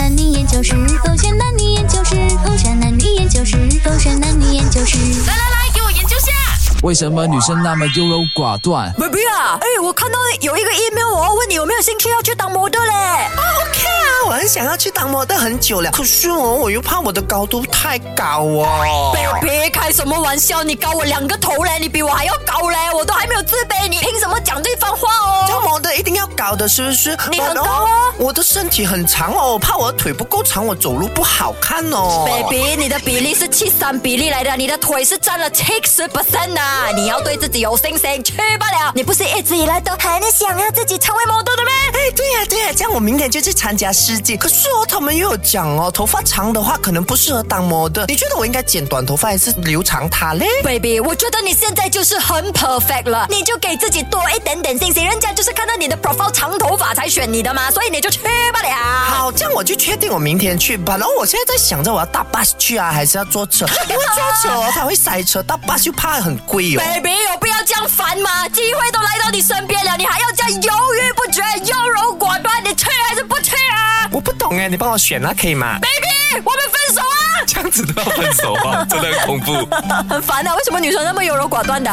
男女研究室，狗选男女研究室，狗选男女研究室，狗选男女研究室。来来来，给我研究下。为什么女生那么优柔寡断？baby 啊，哎，我看到有一个 email，我要问你有没有兴趣要去当模特嘞？OK 啊，我很想要去当模特很久了，可是哦，我又怕我的高度太高哦。baby，开什么玩笑？你高我两个头嘞，你比我还要高嘞，我都还没有自卑，你凭什么讲这番话哦？高的，是不是？你很高哦我的身体很长哦，我怕我的腿不够长，我走路不好看哦。baby，你的比例是七三比例来的，你的腿是占了七十 percent 的，你要对自己有信心，去不了。你不是一直以来都很想要自己成为模特的吗？哎，对呀、对呀、这样我明天就去参加世界。可是哦，他们又有讲哦，头发长的话可能不适合当模特。你觉得我应该剪短头发还是留长它嘞？baby，我觉得你现在就是很 perfect 了，你就给自己多一点点信心，人家就是看到你的 profile 长头发才选你的嘛，所以你就去不了。好，这样我就确定我明天去吧。然后我现在在想着我要搭 bus 去啊，还是要坐车？因为坐车哦，它会塞车，搭 bus 又怕很贵哦。baby，有必要这样烦吗？机会都来到你身边了，你还要这样犹豫不决、优柔寡断，你去还是不去啊我不懂哎，你帮我选啊，可以吗？？baby，我们分手啊！这样子都要分手啊，真的很恐怖。很烦啊，为什么女生那么优柔寡断的？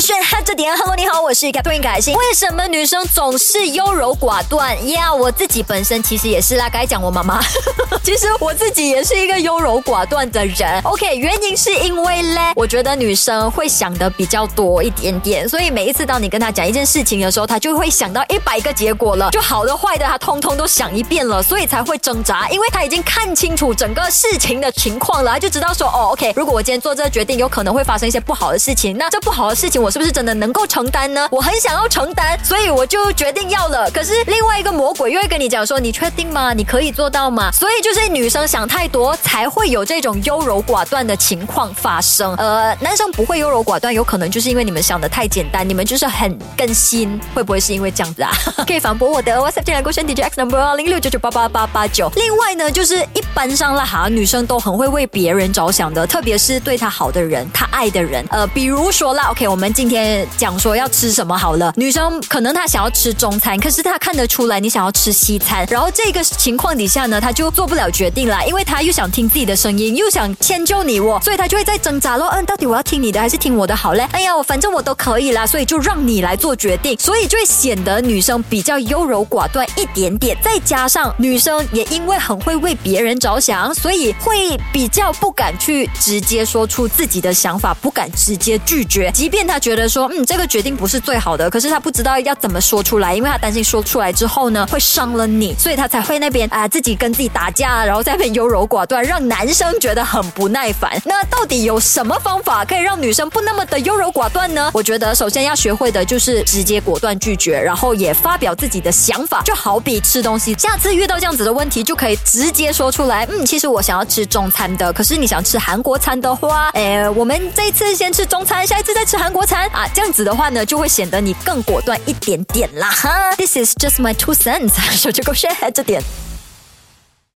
勾选哈这点，Hello，你好，我是 Catherine 凯欣。为什么女生总是优柔寡断呀我自己本身其实也是啦，该讲我妈妈，其实我自己也是一个优柔寡断的人。OK，原因是因为嘞，我觉得女生会想的比较多一点点，所以每一次当你跟她讲一件事情的时候，她就会想到一百个结果了，就好的坏的，她通通都想一遍了，所以才会挣扎，因为她已经看清楚整个事情的情况了，她就知道说，哦，OK，如果我今天做这个决定，有可能会发生一些不好的事情，那这不好的事情我是不是真的能够承担呢？我很想要承担，所以我就决定要了。可是另外一个魔鬼又会跟你讲说，你确定吗？你可以做到吗？所以就是女生想太多，才会有这种优柔寡断的情况发生。呃，男生不会优柔寡断，有可能就是因为你们想的太简单，你们就是很更新，会不会是因为这样子啊？可以反驳我的 WhatsApp 进来勾选 DJ X number 零六九九八八八八九。另外呢，就是一般上啦哈，女生都很会为别人着想的，特别是对她好的人，她爱的人。呃，比如说啦，OK，我们今天讲说要吃什么好了，女生可能她想要吃中餐，可是她看得出来你想要吃西餐，然后这个情况底下呢，她就做不了决定啦，因为她又想听自己的声音，又想迁就你我，所以她就会在挣扎咯。嗯，到底我要听你的还是听我的好嘞？哎呀，我反正我都可以啦，所以就让你来做决定，所以就会显得女生比较优柔寡断一点点。再加上女生也因为很会为别人着想，所以会比较不敢去直接说出自己的想法，不敢直接拒绝，即便她觉觉得说，嗯，这个决定不是最好的，可是他不知道要怎么说出来，因为他担心说出来之后呢，会伤了你，所以他才会那边啊、自己跟自己打架，然后在那边优柔寡断，让男生觉得很不耐烦。那到底有什么方法可以让女生不那么的优柔寡断呢？我觉得首先要学会的就是直接果断拒绝，然后也发表自己的想法，就好比吃东西，下次遇到这样子的问题，就可以直接说出来，嗯，其实我想要吃中餐的，可是你想吃韩国餐的话，诶，我们这一次先吃中餐，下一次再吃韩国餐啊，这样子的话呢，就会显得你更果断一点点啦哈。This is just my two cents，手机勾选这点。